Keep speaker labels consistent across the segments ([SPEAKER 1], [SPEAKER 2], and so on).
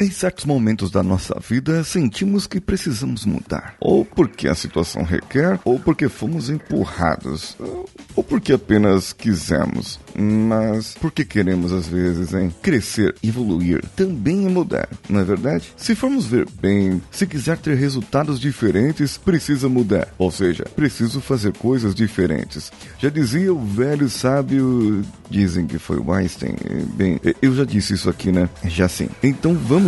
[SPEAKER 1] Em certos momentos da nossa vida, sentimos que precisamos mudar. Ou porque a situação requer, ou porque fomos empurrados, ou porque apenas quisemos. Mas porque queremos, às vezes, em crescer, evoluir, também é mudar, não é verdade? Se formos ver bem, se quiser ter resultados diferentes, precisa mudar. Ou seja, preciso fazer coisas diferentes. Já dizia o velho sábio, dizem que foi Einstein. Bem, eu já disse isso aqui, né? Já sim. Então vamos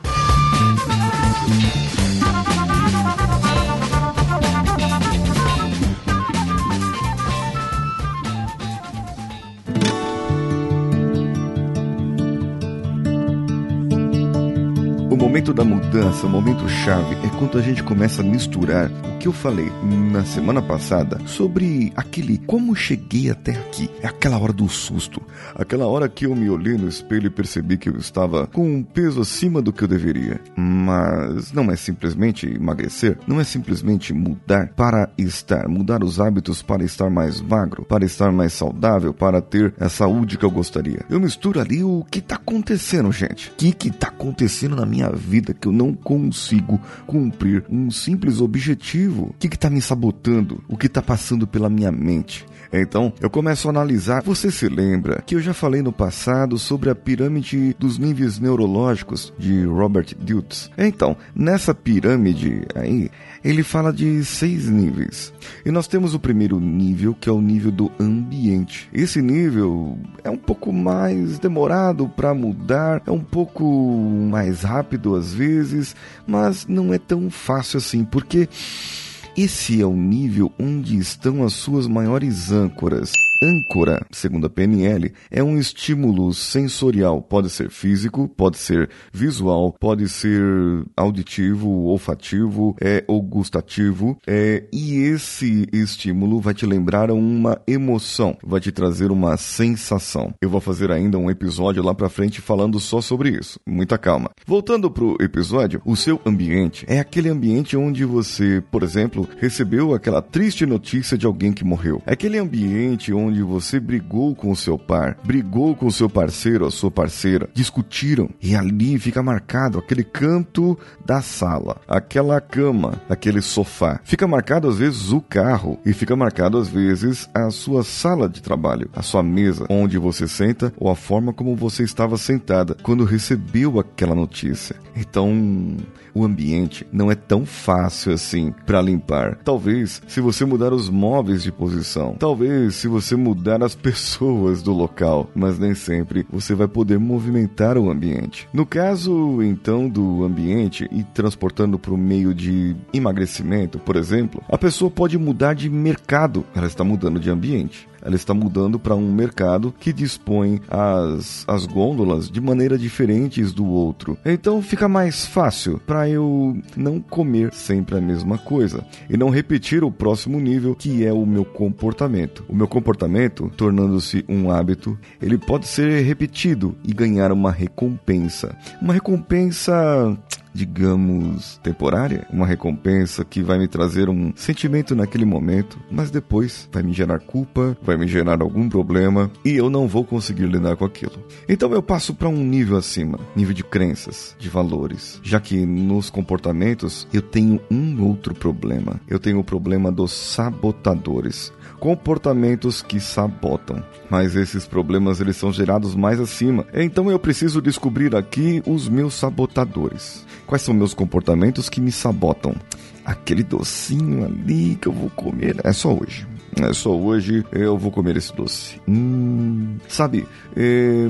[SPEAKER 1] Momento da mudança, o momento chave, é quando a gente começa a misturar o que eu falei na semana passada sobre aquele como cheguei até aqui. É aquela hora do susto, aquela hora que eu me olhei no espelho e percebi que eu estava com um peso acima do que eu deveria. Mas não é simplesmente emagrecer, não é simplesmente mudar para estar, mudar os hábitos para estar mais magro, para estar mais saudável, para ter a saúde que eu gostaria. Eu misturo ali o que está acontecendo, gente. O que está acontecendo na minha vida que eu não consigo cumprir um simples objetivo? O que está me sabotando? O que está passando pela minha mente? Então, eu começo a analisar. Você se lembra que eu já falei no passado sobre a pirâmide dos níveis neurológicos de Robert Dilts? Então, nessa pirâmide aí, ele fala de seis níveis. E nós temos o primeiro nível, que é o nível do ambiente. Esse nível é um pouco mais demorado para mudar, é um pouco mais rápido às vezes, mas não é tão fácil assim, porque esse é o nível onde estão as suas maiores âncoras. Âncora, segundo a PNL, é um estímulo sensorial. Pode ser físico, pode ser visual, pode ser auditivo, olfativo, é, ou gustativo. É, e esse estímulo vai te lembrar uma emoção, vai te trazer uma sensação. Eu vou fazer ainda um episódio lá pra frente falando só sobre isso. Muita calma. Voltando pro episódio, o seu ambiente é aquele ambiente onde você, por exemplo, recebeu aquela triste notícia de alguém que morreu. É aquele ambiente onde onde você brigou com o seu par, brigou com o seu parceiro ou sua parceira, discutiram e ali fica marcado aquele canto da sala, aquela cama, aquele sofá. Fica marcado às vezes o carro e fica marcado às vezes a sua sala de trabalho, a sua mesa, onde você senta ou a forma como você estava sentada quando recebeu aquela notícia. Então, o ambiente não é tão fácil assim para limpar. Talvez se você mudar os móveis de posição, talvez se você mudar as pessoas do local, mas nem sempre você vai poder movimentar o ambiente. No caso, então, do ambiente e transportando para o meio de emagrecimento, por exemplo, a pessoa pode mudar de mercado, ela está mudando de ambiente ela está mudando para um mercado que dispõe as, as gôndolas de maneira diferentes do outro. Então fica mais fácil para eu não comer sempre a mesma coisa e não repetir o próximo nível que é o meu comportamento. O meu comportamento, tornando-se um hábito, ele pode ser repetido e ganhar uma recompensa. Uma recompensa digamos, temporária, uma recompensa que vai me trazer um sentimento naquele momento, mas depois vai me gerar culpa, vai me gerar algum problema e eu não vou conseguir lidar com aquilo. Então eu passo para um nível acima, nível de crenças, de valores, já que nos comportamentos eu tenho um outro problema. Eu tenho o problema dos sabotadores comportamentos que sabotam. Mas esses problemas eles são gerados mais acima. Então eu preciso descobrir aqui os meus sabotadores. Quais são meus comportamentos que me sabotam? Aquele docinho ali que eu vou comer é só hoje. É só hoje eu vou comer esse doce. Hum, sabe, é,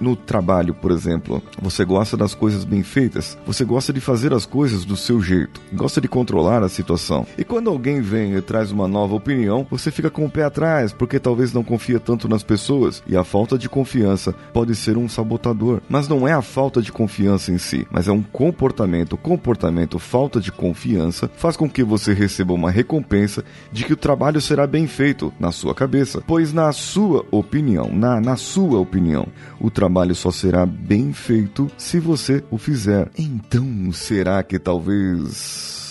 [SPEAKER 1] no trabalho, por exemplo, você gosta das coisas bem feitas, você gosta de fazer as coisas do seu jeito, gosta de controlar a situação. E quando alguém vem e traz uma nova opinião, você fica com o pé atrás, porque talvez não confia tanto nas pessoas, e a falta de confiança pode ser um sabotador. Mas não é a falta de confiança em si, mas é um comportamento. Comportamento, falta de confiança, faz com que você receba uma recompensa de que o trabalho será bem feito na sua cabeça, pois na sua opinião, na, na sua opinião, o trabalho trabalho só será bem feito se você o fizer. Então, será que talvez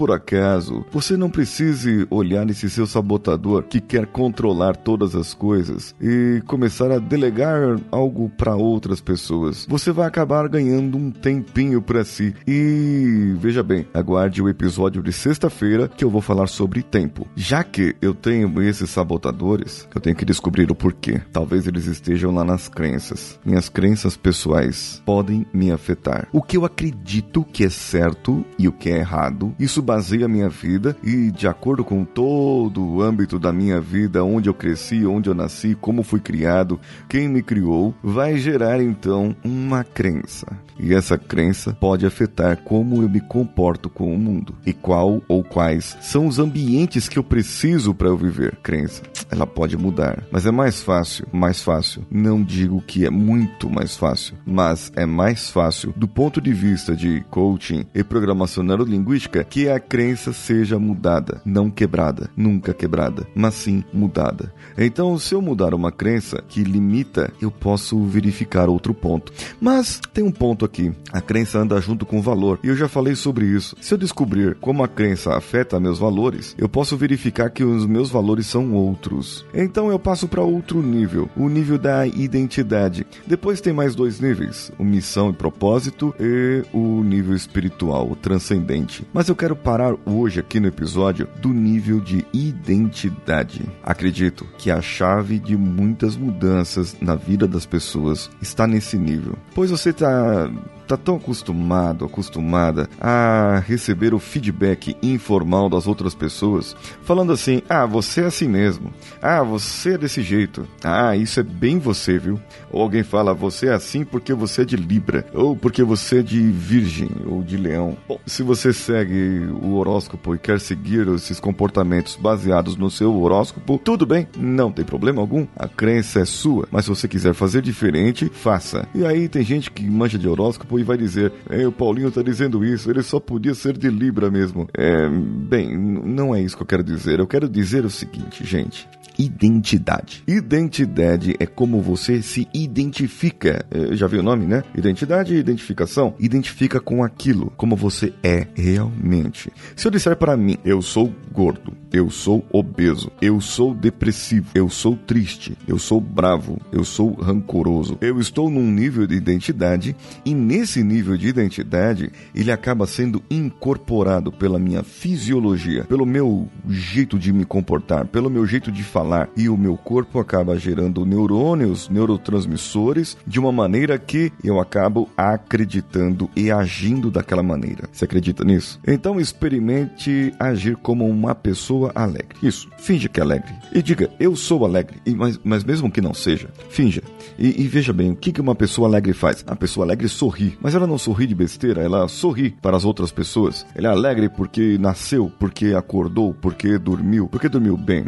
[SPEAKER 1] por acaso você não precise olhar esse seu sabotador que quer controlar todas as coisas e começar a delegar algo para outras pessoas, você vai acabar ganhando um tempinho para si. E veja bem, aguarde o episódio de sexta-feira que eu vou falar sobre tempo. Já que eu tenho esses sabotadores, eu tenho que descobrir o porquê. Talvez eles estejam lá nas crenças. Minhas crenças pessoais podem me afetar. O que eu acredito que é certo e o que é errado, isso baseia a minha vida e de acordo com todo o âmbito da minha vida, onde eu cresci, onde eu nasci, como fui criado, quem me criou, vai gerar então uma crença. E essa crença pode afetar como eu me comporto com o mundo e qual ou quais são os ambientes que eu preciso para eu viver. Crença, ela pode mudar, mas é mais fácil, mais fácil. Não digo que é muito mais fácil, mas é mais fácil do ponto de vista de coaching e programação neurolinguística que a crença seja mudada, não quebrada, nunca quebrada, mas sim mudada. Então, se eu mudar uma crença que limita, eu posso verificar outro ponto. Mas tem um ponto aqui. A crença anda junto com o valor, e eu já falei sobre isso. Se eu descobrir como a crença afeta meus valores, eu posso verificar que os meus valores são outros. Então eu passo para outro nível, o nível da identidade. Depois tem mais dois níveis, o missão e propósito e o nível espiritual, o transcendente. Mas eu quero parar hoje aqui no episódio do nível de identidade. Acredito que a chave de muitas mudanças na vida das pessoas está nesse nível. Pois você está tá tão acostumado, acostumada a receber o feedback informal das outras pessoas, falando assim: "Ah, você é assim mesmo. Ah, você é desse jeito. Ah, isso é bem você, viu?" Ou alguém fala: "Você é assim porque você é de Libra, ou porque você é de Virgem ou de Leão." Bom, se você segue o horóscopo e quer seguir esses comportamentos baseados no seu horóscopo, tudo bem, não tem problema algum. A crença é sua, mas se você quiser fazer diferente, faça. E aí tem gente que manja de horóscopo e vai dizer: é, o Paulinho tá dizendo isso, ele só podia ser de Libra mesmo. É, bem, não é isso que eu quero dizer. Eu quero dizer o seguinte, gente identidade. Identidade é como você se identifica. É, já viu o nome, né? Identidade e identificação. Identifica com aquilo, como você é realmente. Se eu disser para mim, eu sou gordo, eu sou obeso, eu sou depressivo, eu sou triste, eu sou bravo, eu sou rancoroso, eu estou num nível de identidade e nesse nível de identidade ele acaba sendo incorporado pela minha fisiologia, pelo meu jeito de me comportar, pelo meu jeito de falar falar e o meu corpo acaba gerando neurônios, neurotransmissores de uma maneira que eu acabo acreditando e agindo daquela maneira. Você acredita nisso? Então experimente agir como uma pessoa alegre. Isso, finge que é alegre. E diga, eu sou alegre. E, mas, mas mesmo que não seja, finja. E, e veja bem, o que, que uma pessoa alegre faz? A pessoa alegre sorri. Mas ela não sorri de besteira, ela sorri para as outras pessoas. Ela é alegre porque nasceu, porque acordou, porque dormiu, porque dormiu bem.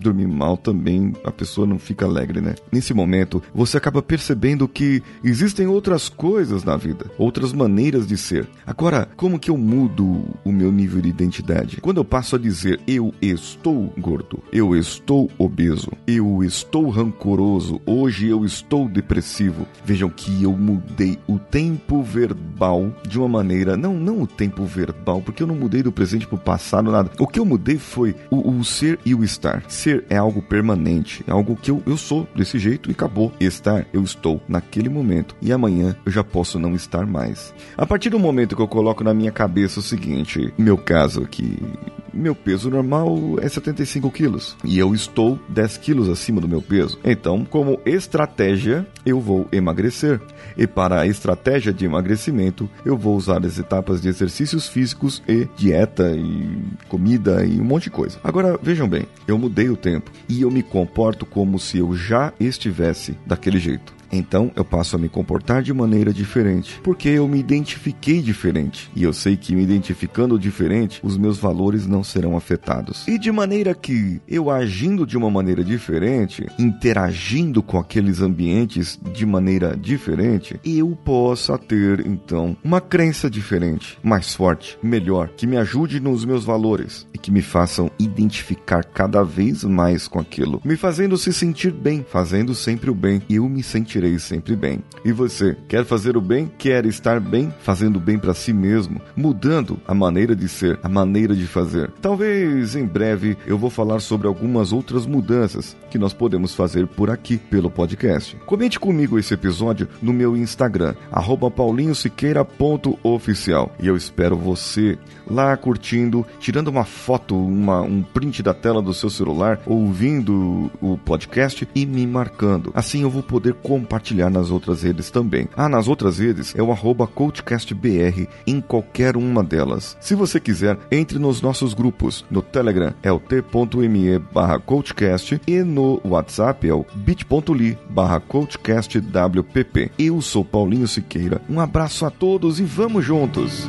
[SPEAKER 1] Dormiu dorme mal também, a pessoa não fica alegre, né? Nesse momento, você acaba percebendo que existem outras coisas na vida, outras maneiras de ser. Agora, como que eu mudo o meu nível de identidade? Quando eu passo a dizer eu estou gordo, eu estou obeso, eu estou rancoroso, hoje eu estou depressivo. Vejam que eu mudei o tempo verbal de uma maneira, não, não o tempo verbal, porque eu não mudei do presente para o passado nada. O que eu mudei foi o, o ser e o estar. Ser é algo permanente, é algo que eu, eu sou desse jeito e acabou. Estar, eu estou naquele momento e amanhã eu já posso não estar mais. A partir do momento que eu coloco na minha cabeça o seguinte, meu caso aqui, meu peso normal é 75 quilos e eu estou 10 quilos acima do meu peso. Então, como estratégia, eu vou emagrecer. E para a estratégia de emagrecimento, eu vou usar as etapas de exercícios físicos e dieta e comida e um monte de coisa. Agora, vejam bem, eu mudei o tempo e eu me comporto como se eu já estivesse daquele jeito. Então eu passo a me comportar de maneira diferente, porque eu me identifiquei diferente. E eu sei que me identificando diferente, os meus valores não serão afetados. E de maneira que eu agindo de uma maneira diferente, interagindo com aqueles ambientes de maneira diferente, eu possa ter então uma crença diferente, mais forte, melhor, que me ajude nos meus valores e que me façam identificar cada vez mais com aquilo, me fazendo se sentir bem, fazendo sempre o bem, eu me sentirei viverei sempre bem. E você, quer fazer o bem? Quer estar bem? Fazendo bem para si mesmo, mudando a maneira de ser, a maneira de fazer. Talvez em breve eu vou falar sobre algumas outras mudanças que nós podemos fazer por aqui pelo podcast. Comente comigo esse episódio no meu Instagram, paulinhosiqueira.oficial. E eu espero você lá curtindo, tirando uma foto, uma, um print da tela do seu celular, ouvindo o podcast e me marcando. Assim eu vou poder compartilhar nas outras redes também. Ah, nas outras redes é o arroba CoachCastBR em qualquer uma delas. Se você quiser, entre nos nossos grupos. No Telegram é o t.me barra CoachCast e no WhatsApp é o bit.ly barra CoachCastWPP. Eu sou Paulinho Siqueira. Um abraço a todos e vamos juntos!